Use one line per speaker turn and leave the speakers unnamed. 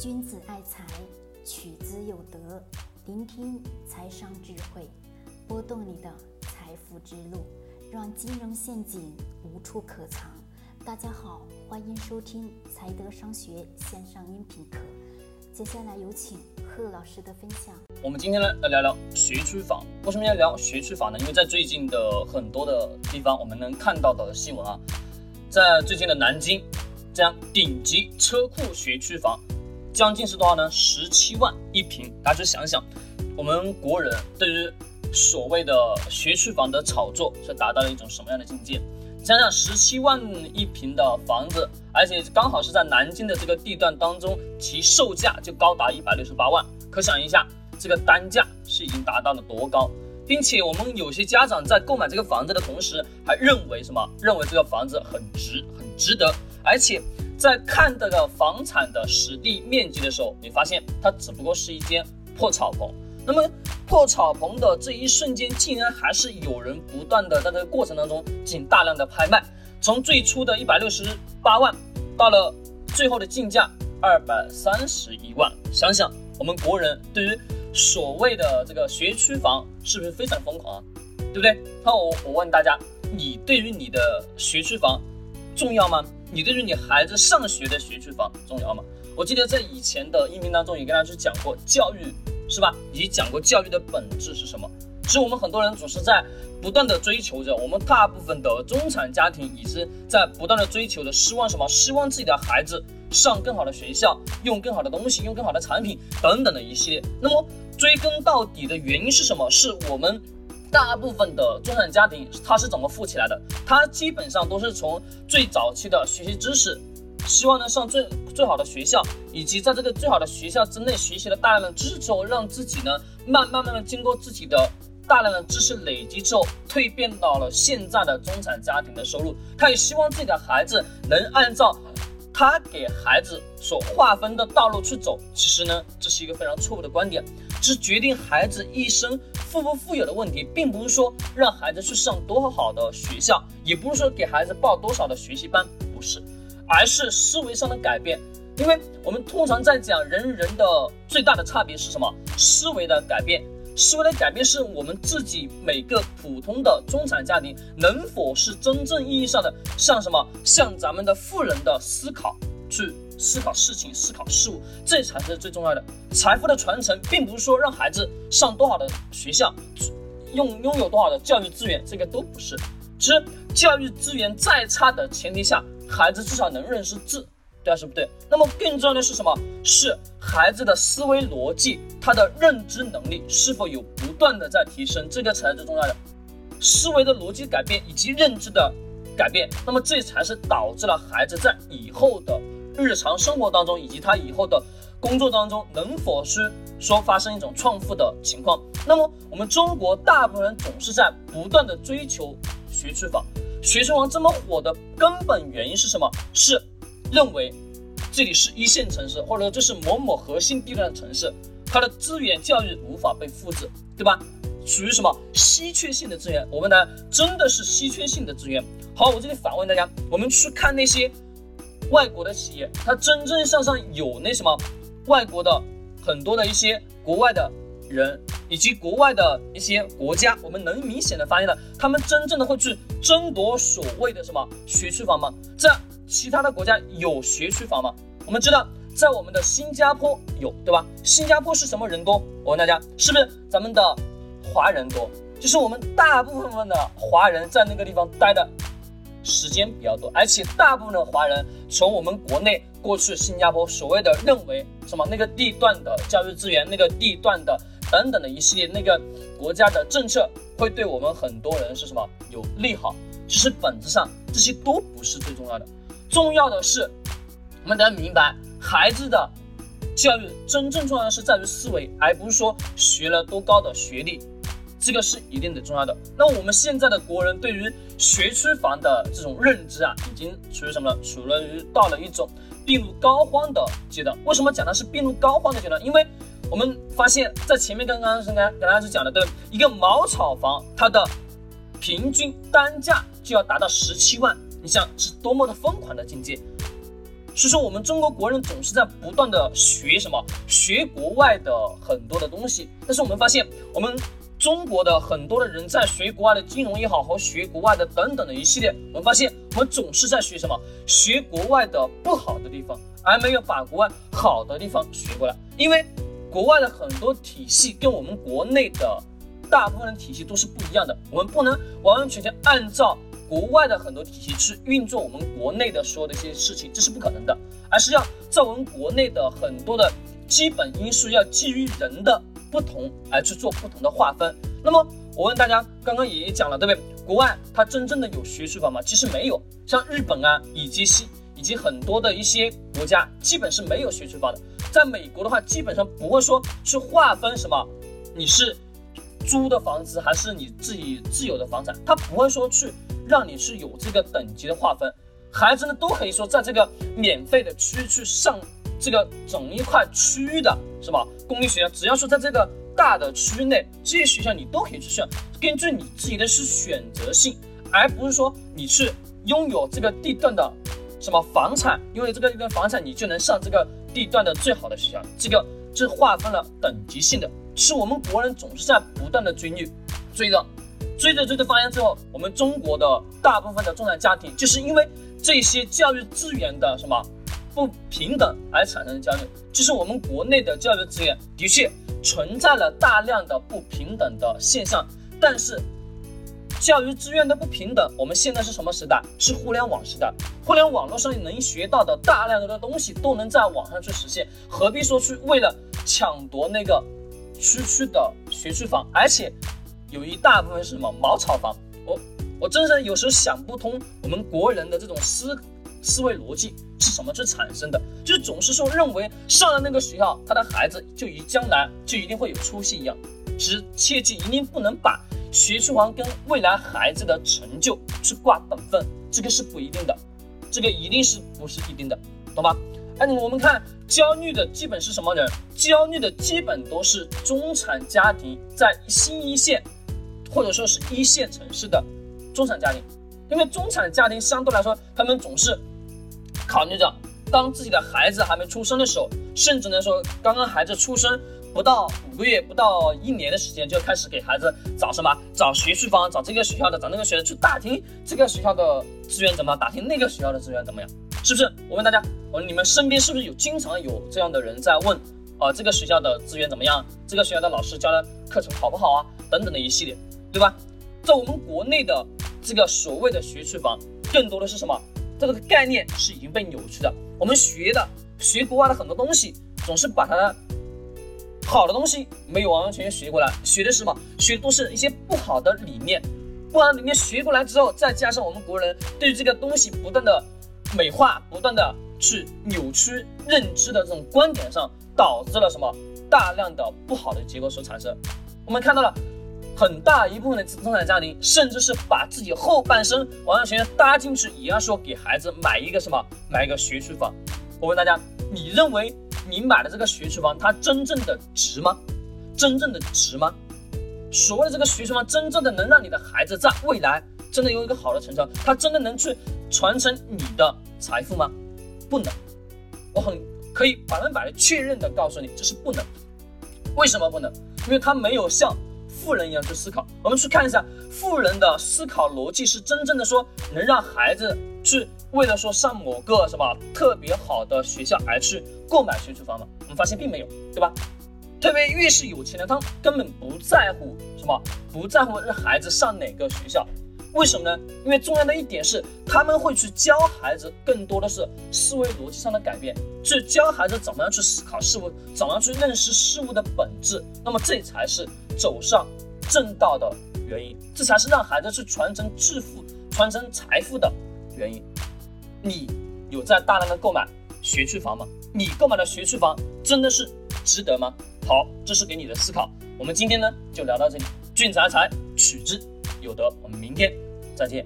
君子爱财，取之有德。聆听财商智慧，拨动你的财富之路，让金融陷阱无处可藏。大家好，欢迎收听财德商学线上音频课。接下来有请贺老师的分享。
我们今天呢来聊聊学区房。为什么要聊学区房呢？因为在最近的很多的地方，我们能看到的新闻啊，在最近的南京，这样顶级车库学区房。将近是多少呢？十七万一平。大家去想想，我们国人对于所谓的学区房的炒作是达到了一种什么样的境界？想想十七万一平的房子，而且刚好是在南京的这个地段当中，其售价就高达一百六十八万。可想一下，这个单价是已经达到了多高？并且我们有些家长在购买这个房子的同时，还认为什么？认为这个房子很值，很值得，而且。在看这个房产的实地面积的时候，你发现它只不过是一间破草棚。那么破草棚的这一瞬间，竟然还是有人不断的在这个过程当中进行大量的拍卖，从最初的一百六十八万，到了最后的竞价二百三十一万。想想我们国人对于所谓的这个学区房是不是非常疯狂？对不对？那我我问大家，你对于你的学区房重要吗？你对于你孩子上学的学区房重要吗？我记得在以前的音频当中也跟大家去讲过教育，是吧？以及讲过教育的本质是什么？其实我们很多人总是在不断的追求着，我们大部分的中产家庭也是在不断的追求着，希望什么？希望自己的孩子上更好的学校，用更好的东西，用更好的产品等等的一系列。那么追根到底的原因是什么？是我们。大部分的中产家庭，他是怎么富起来的？他基本上都是从最早期的学习知识，希望呢上最最好的学校，以及在这个最好的学校之内学习了大量的知识之后，让自己呢慢慢慢慢经过自己的大量的知识累积之后，蜕变到了现在的中产家庭的收入。他也希望自己的孩子能按照他给孩子所划分的道路去走。其实呢，这是一个非常错误的观点，是决定孩子一生。富不富有的问题，并不是说让孩子去上多好的学校，也不是说给孩子报多少的学习班，不是，而是思维上的改变。因为我们通常在讲人与人的最大的差别是什么？思维的改变。思维的改变是我们自己每个普通的中产家庭能否是真正意义上的像什么？像咱们的富人的思考去。思考事情，思考事物，这才是最重要的。财富的传承，并不是说让孩子上多好的学校，用拥有多少的教育资源，这个都不是。其实教育资源再差的前提下，孩子至少能认识字，对还是不对？那么更重要的是什么？是孩子的思维逻辑，他的认知能力是否有不断的在提升，这个才是最重要的。思维的逻辑改变以及认知的改变，那么这才是导致了孩子在以后的。日常生活当中，以及他以后的工作当中，能否是说发生一种创富的情况？那么，我们中国大部分人总是在不断的追求学区房。学区房这么火的根本原因是什么？是认为这里是一线城市，或者说这是某某核心地段的城市，它的资源教育无法被复制，对吧？属于什么稀缺性的资源？我们呢，真的是稀缺性的资源。好，我这里反问大家，我们去看那些。外国的企业，它真正向上有那什么，外国的很多的一些国外的人，以及国外的一些国家，我们能明显的发现的，他们真正的会去争夺所谓的什么学区房吗？在其他的国家有学区房吗？我们知道，在我们的新加坡有，对吧？新加坡是什么人多？我问大家，是不是咱们的华人多？就是我们大部分的华人在那个地方待的。时间比较多，而且大部分的华人从我们国内过去新加坡，所谓的认为什么那个地段的教育资源，那个地段的等等的一系列那个国家的政策会对我们很多人是什么有利好？其实本质上这些都不是最重要的，重要的是我们得明白孩子的教育真正重要的是在于思维，而不是说学了多高的学历。这个是一定的重要的。那我们现在的国人对于学区房的这种认知啊，已经处于什么呢？处于到了一种病入膏肓的阶段。为什么讲它是病入膏肓的阶段？因为我们发现，在前面刚刚是跟跟大家去讲的，对一个茅草房，它的平均单价就要达到十七万，你想是多么的疯狂的境界？所以说我们中国国人总是在不断的学什么，学国外的很多的东西。但是我们发现，我们中国的很多的人在学国外的金融也好，和学国外的等等的一系列，我们发现我们总是在学什么，学国外的不好的地方，而没有把国外好的地方学过来。因为国外的很多体系跟我们国内的大部分的体系都是不一样的，我们不能完完全全按照。国外的很多体系去运作我们国内的所有的一些事情，这是不可能的，而是要在我们国内的很多的基本因素，要基于人的不同而去做不同的划分。那么我问大家，刚刚也讲了，对不对？国外它真正的有学区房吗？其实没有，像日本啊，以及西以及很多的一些国家，基本是没有学区房的。在美国的话，基本上不会说去划分什么，你是租的房子还是你自己自有的房产，它不会说去。让你是有这个等级的划分，孩子呢都可以说在这个免费的区去上这个整一块区域的是吧？公立学校，只要说在这个大的区域内，这些学校你都可以去上，根据你自己的是选择性，而不是说你是拥有这个地段的什么房产，拥有这个地段房产你就能上这个地段的最好的学校，这个是划分了等级性的，是我们国人总是在不断的追女追着。追着追着发现之后，我们中国的大部分的中产家庭，就是因为这些教育资源的什么不平等而产生的焦虑。就是我们国内的教育资源的确存在了大量的不平等的现象，但是教育资源的不平等，我们现在是什么时代？是互联网时代。互联网络上能学到的大量的东西都能在网上去实现，何必说去为了抢夺那个区区的学区房？而且。有一大部分是什么茅草房？我我真是有时候想不通，我们国人的这种思思维逻辑是什么去产生的？就总是说认为上了那个学校，他的孩子就以将来就一定会有出息一样。其实切记一定不能把学区房跟未来孩子的成就去挂等分，这个是不一定的，这个一定是不是一定的，懂吧？哎，我们看焦虑的基本是什么人？焦虑的基本都是中产家庭，在新一线。或者说是一线城市的中产家庭，因为中产家庭相对来说，他们总是考虑着，当自己的孩子还没出生的时候，甚至呢说刚刚孩子出生不到五个月、不到一年的时间，就开始给孩子找什么，找学区房，找这个学校的，找那个学校去打听这个学校的资源怎么样，打听那个学校的资源怎么样，是不是？我问大家，我你们身边是不是有经常有这样的人在问啊，这个学校的资源怎么样？这个学校的老师教的课程好不好啊？等等的一系列。对吧？在我们国内的这个所谓的学区房，更多的是什么？这个概念是已经被扭曲的。我们学的学国外的很多东西，总是把它好的东西没有完完全全学过来，学的是什么？学的都是一些不好的理念。不然里面学过来之后，再加上我们国人对这个东西不断的美化，不断的去扭曲认知的这种观点上，导致了什么？大量的不好的结果所产生。我们看到了。很大一部分的中产家庭，甚至是把自己后半生完完全全搭进去，也要说给孩子买一个什么，买一个学区房。我问大家，你认为你买的这个学区房，它真正的值吗？真正的值吗？所谓的这个学区房，真正的能让你的孩子在未来真的有一个好的成长，它真的能去传承你的财富吗？不能。我很可以百分百的确认的告诉你，这是不能。为什么不能？因为它没有像。富人一样去思考，我们去看一下富人的思考逻辑是真正的说能让孩子去为了说上某个什么特别好的学校而去购买学区房吗？我们发现并没有，对吧？特别越是有钱的，他根本不在乎什么，不在乎让孩子上哪个学校。为什么呢？因为重要的一点是，他们会去教孩子更多的是思维逻辑上的改变，去教孩子怎么样去思考事物，怎么样去认识事物的本质。那么这才是走上正道的原因，这才是让孩子去传承致富、传承财富的原因。你有在大量的购买学区房吗？你购买的学区房真的是值得吗？好，这是给你的思考。我们今天呢就聊到这里，俊财财取之有德，我们明天。再见。